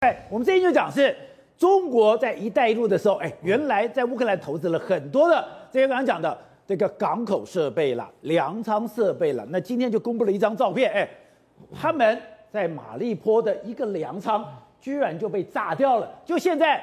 哎，我们这一就讲是中国在“一带一路”的时候，哎，原来在乌克兰投资了很多的这些刚刚讲的这个港口设备了、粮仓设备了。那今天就公布了一张照片，哎，他们在马利坡的一个粮仓居然就被炸掉了，就现在。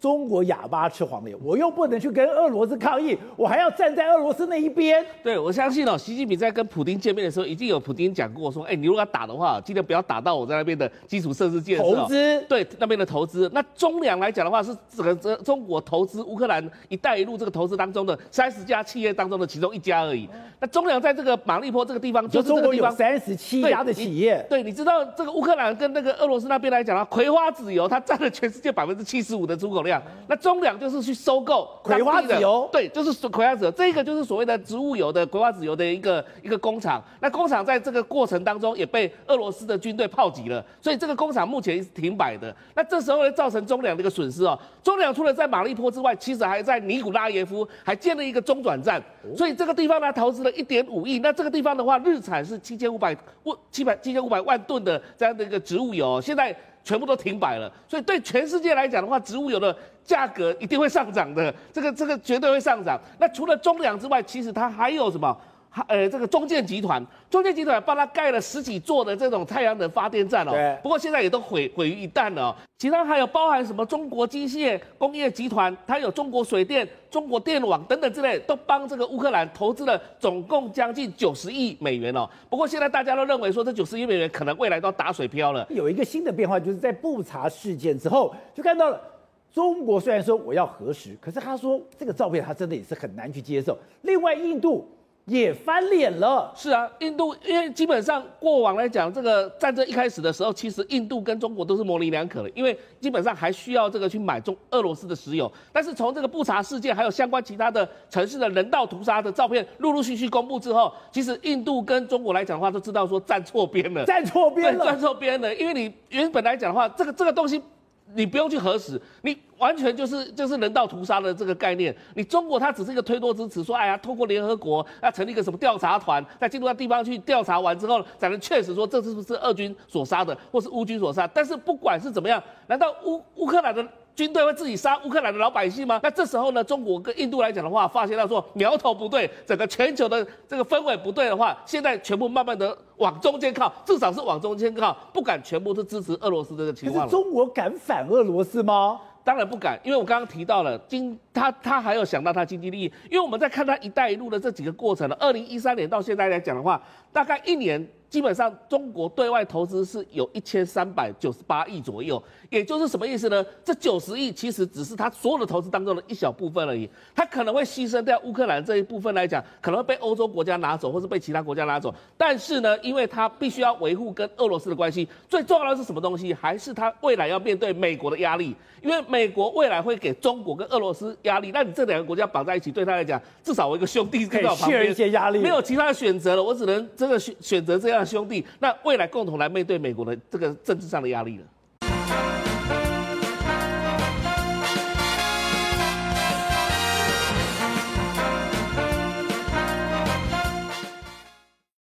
中国哑巴吃黄连，我又不能去跟俄罗斯抗议，我还要站在俄罗斯那一边。对，我相信哦，习近平在跟普京见面的时候，已经有普京讲过说，哎，你如果要打的话，记得不要打到我在那边的基础设施建设。投资对那边的投资，那中粮来讲的话，是整个这中国投资乌克兰“一带一路”这个投资当中的三十家企业当中的其中一家而已。那中粮在这个马利坡这个地方，就是这个地方就中国有三十七家的企业。对，对，你知道这个乌克兰跟那个俄罗斯那边来讲啊，葵花籽油它占了全世界百分之七十五的出口量。那中粮。就是去收购葵花籽油，对，就是葵花籽油，这个就是所谓的植物油的葵花籽油的一个一个工厂。那工厂在这个过程当中也被俄罗斯的军队炮击了，所以这个工厂目前是停摆的。那这时候呢，造成中粮的一个损失哦。中粮除了在马利坡之外，其实还在尼古拉耶夫还建了一个中转站，所以这个地方呢，投资了一点五亿。那这个地方的话，日产是七千五百万七百七千五百万吨的这样的一个植物油，现在。全部都停摆了，所以对全世界来讲的话，植物油的价格一定会上涨的，这个这个绝对会上涨。那除了中粮之外，其实它还有什么？呃，这个中建集团，中建集团帮他盖了十几座的这种太阳能发电站哦。对。不过现在也都毁毁于一旦了哦。其他还有包含什么中国机械工业集团，它有中国水电、中国电网等等之类，都帮这个乌克兰投资了总共将近九十亿美元哦。不过现在大家都认为说，这九十亿美元可能未来都打水漂了。有一个新的变化，就是在布查事件之后，就看到了中国虽然说我要核实，可是他说这个照片他真的也是很难去接受。另外，印度。也翻脸了，是啊，印度因为基本上过往来讲，这个战争一开始的时候，其实印度跟中国都是模棱两可的，因为基本上还需要这个去买中俄罗斯的石油。但是从这个布查事件，还有相关其他的城市的人道屠杀的照片陆陆续续公布之后，其实印度跟中国来讲的话，都知道说站错边了，站错边了，站错边了，因为你原本来讲的话，这个这个东西。你不用去核实，你完全就是就是人道屠杀的这个概念。你中国它只是一个推脱之词，说哎呀，通过联合国要成立一个什么调查团，在进入到地方去调查完之后，才能确实说这是不是俄军所杀的，或是乌军所杀。但是不管是怎么样，难道乌乌克兰的？军队会自己杀乌克兰的老百姓吗？那这时候呢，中国跟印度来讲的话，发现到说苗头不对，整个全球的这个氛围不对的话，现在全部慢慢的往中间靠，至少是往中间靠，不敢全部是支持俄罗斯这个情况。可是中国敢反俄罗斯吗？当然不敢，因为我刚刚提到了经他他还有想到他经济利益，因为我们在看他“一带一路”的这几个过程了，二零一三年到现在来讲的话，大概一年。基本上，中国对外投资是有一千三百九十八亿左右，也就是什么意思呢？这九十亿其实只是他所有的投资当中的一小部分而已，他可能会牺牲掉乌克兰这一部分来讲，可能会被欧洲国家拿走，或是被其他国家拿走。但是呢，因为他必须要维护跟俄罗斯的关系，最重要的是什么东西？还是他未来要面对美国的压力，因为美 国未来会给中国跟俄罗斯压力。那你这两个国家绑在一起，对他来讲，至少我一个兄弟在我旁边，一些压力，没有其他的选择了，我只能真的选选择这样的。兄弟，那未来共同来面对美国的这个政治上的压力了。